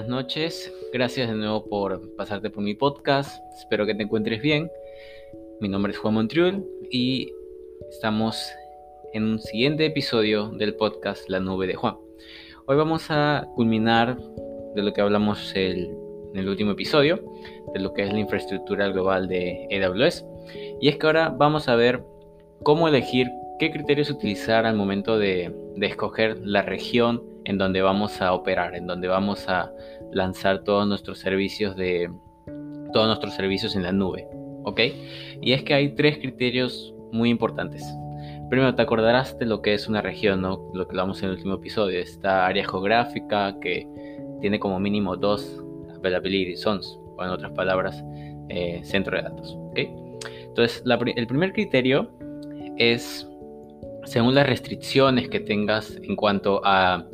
buenas noches. Gracias de nuevo por pasarte por mi podcast. Espero que te encuentres bien. Mi nombre es Juan Montriul y estamos en un siguiente episodio del podcast La Nube de Juan. Hoy vamos a culminar de lo que hablamos en el último episodio, de lo que es la infraestructura global de AWS. Y es que ahora vamos a ver cómo elegir qué criterios utilizar al momento de, de escoger la región en donde vamos a operar, en donde vamos a lanzar todos nuestros servicios de todos nuestros servicios en la nube, ¿ok? Y es que hay tres criterios muy importantes. Primero, te acordarás de lo que es una región, ¿no? Lo que hablamos en el último episodio. Esta área geográfica que tiene como mínimo dos availability zones, o en otras palabras, eh, centro de datos, ¿ok? Entonces, el primer criterio es según las restricciones que tengas en cuanto a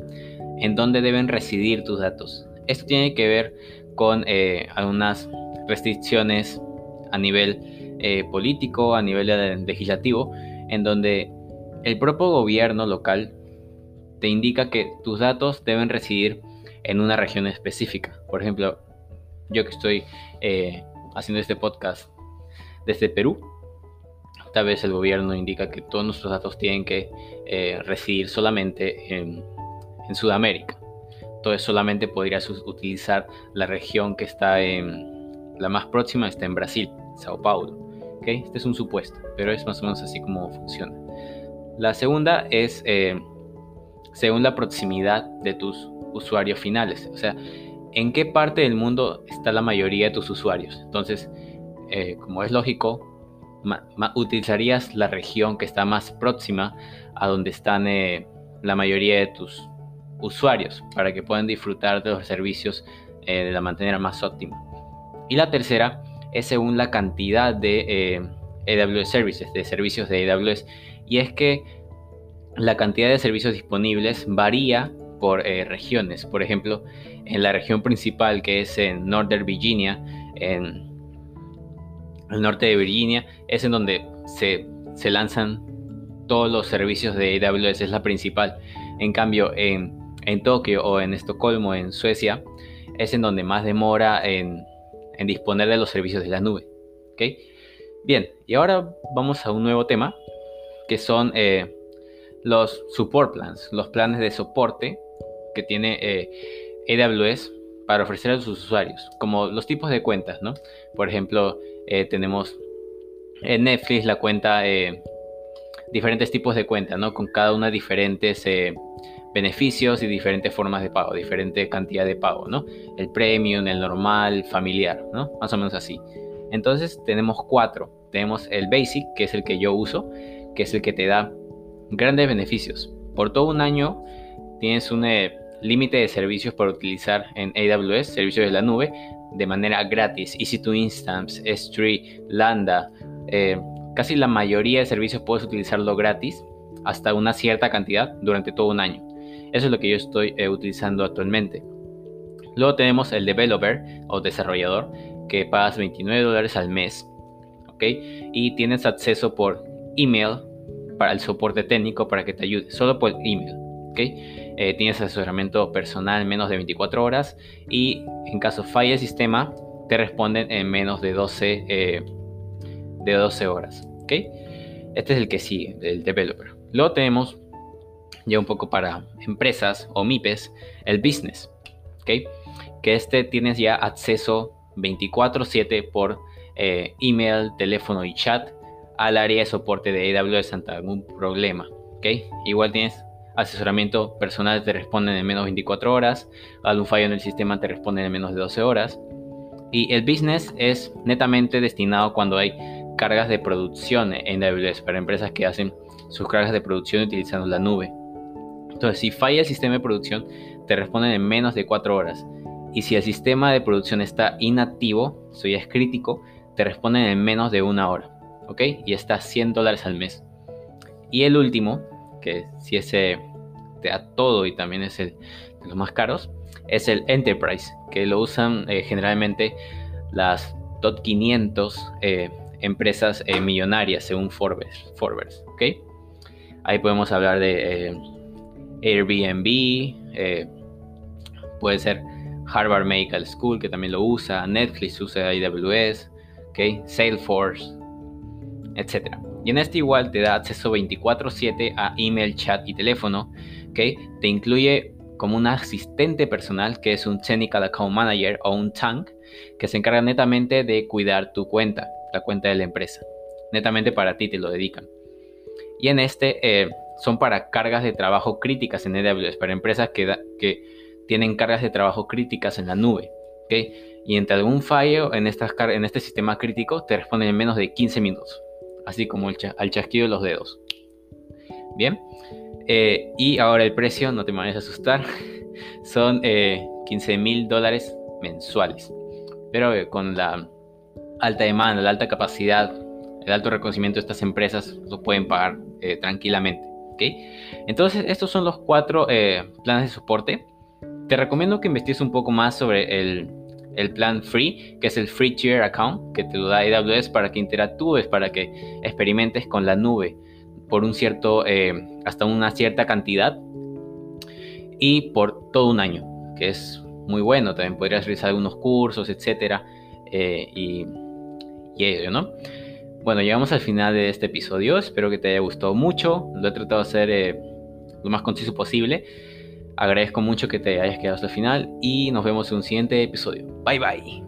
en dónde deben residir tus datos. Esto tiene que ver con eh, algunas restricciones a nivel eh, político, a nivel legislativo, en donde el propio gobierno local te indica que tus datos deben residir en una región específica. Por ejemplo, yo que estoy eh, haciendo este podcast desde Perú, tal vez el gobierno indica que todos nuestros datos tienen que residir solamente en en Sudamérica. Entonces solamente podrías utilizar la región que está en la más próxima está en Brasil, Sao Paulo. ¿okay? Este es un supuesto, pero es más o menos así como funciona. La segunda es eh, según la proximidad de tus usuarios finales. O sea, en qué parte del mundo está la mayoría de tus usuarios. Entonces, eh, como es lógico, utilizarías la región que está más próxima a donde están eh, la mayoría de tus usuarios para que puedan disfrutar de los servicios eh, de la manera más óptima. Y la tercera es según la cantidad de eh, AWS Services, de servicios de AWS. Y es que la cantidad de servicios disponibles varía por eh, regiones. Por ejemplo, en la región principal que es en Northern Virginia, en el norte de Virginia, es en donde se, se lanzan todos los servicios de AWS, es la principal. En cambio, en en Tokio o en Estocolmo, en Suecia, es en donde más demora en, disponer de los servicios de la nube. ¿okay? Bien, y ahora vamos a un nuevo tema, que son eh, los support plans, los planes de soporte que tiene eh, AWS para ofrecer a sus usuarios, como los tipos de cuentas, ¿no? Por ejemplo, eh, tenemos en Netflix la cuenta, diferentes tipos de cuentas, ¿no? Con cada una diferentes beneficios y diferentes formas de pago, diferente cantidad de pago, ¿no? El premium, el normal, familiar, ¿no? Más o menos así. Entonces tenemos cuatro. Tenemos el basic, que es el que yo uso, que es el que te da grandes beneficios. Por todo un año tienes un eh, límite de servicios para utilizar en AWS, servicios de la nube, de manera gratis. EC2 Instance, S3, Lambda, eh, casi la mayoría de servicios puedes utilizarlo gratis hasta una cierta cantidad durante todo un año. Eso es lo que yo estoy eh, utilizando actualmente. Luego tenemos el developer o desarrollador que pagas 29 dólares al mes. ¿ok? Y tienes acceso por email para el soporte técnico para que te ayude, solo por email. ¿ok? Eh, tienes asesoramiento personal en menos de 24 horas y en caso falle el sistema te responden en menos de 12, eh, de 12 horas. ¿ok? Este es el que sigue, el developer. Luego tenemos ya un poco para empresas o MIPES, el business, ¿ok? Que este tienes ya acceso 24/7 por eh, email, teléfono y chat al área de soporte de AWS ante algún problema, ¿ok? Igual tienes asesoramiento personal, te responden en menos de 24 horas, algún fallo en el sistema te responden en menos de 12 horas. Y el business es netamente destinado cuando hay cargas de producción en AWS para empresas que hacen sus cargas de producción utilizando la nube. Entonces, si falla el sistema de producción, te responden en menos de 4 horas. Y si el sistema de producción está inactivo, eso ya es crítico, te responden en menos de una hora. ¿Ok? Y está a 100 dólares al mes. Y el último, que si ese te da todo y también es el de los más caros, es el Enterprise, que lo usan eh, generalmente las top 500 eh, empresas eh, millonarias según Forbes. Forbes ¿ok? Ahí podemos hablar de Airbnb, eh, puede ser Harvard Medical School, que también lo usa, Netflix usa AWS, ¿okay? Salesforce, etc. Y en este igual te da acceso 24/7 a email, chat y teléfono, ¿okay? Te incluye como un asistente personal que es un Technical Account Manager o un TANK que se encarga netamente de cuidar tu cuenta, la cuenta de la empresa. Netamente para ti te lo dedican. Y en este eh, son para cargas de trabajo críticas en AWS, para empresas que, tienen cargas de trabajo críticas en la nube. ¿okay? Y entre algún fallo en, estas en este sistema crítico te responden en menos de 15 minutos, así como el al chasquido de los dedos. Bien, eh, y ahora el precio, no te me vayas a asustar, son 15 eh, mil dólares mensuales. Pero eh, con la alta demanda, la alta capacidad, el alto reconocimiento de estas empresas, lo pueden pagar tranquilamente. Entonces, estos son los cuatro planes de soporte. Te recomiendo que investigues un poco más sobre el, el plan free, que es el Free Tier Account, que te lo da AWS para que interactúes, para que experimentes con la nube por un cierto, eh, hasta una cierta cantidad y por todo un año, que es muy bueno. También podrías realizar algunos cursos, etcétera, eh, y, y ello, ¿no? Bueno, llegamos al final de este episodio. Espero que te haya gustado mucho. Lo he tratado de hacer eh, lo más conciso posible. Agradezco mucho que te hayas quedado hasta el final y nos vemos en un siguiente episodio. Bye bye.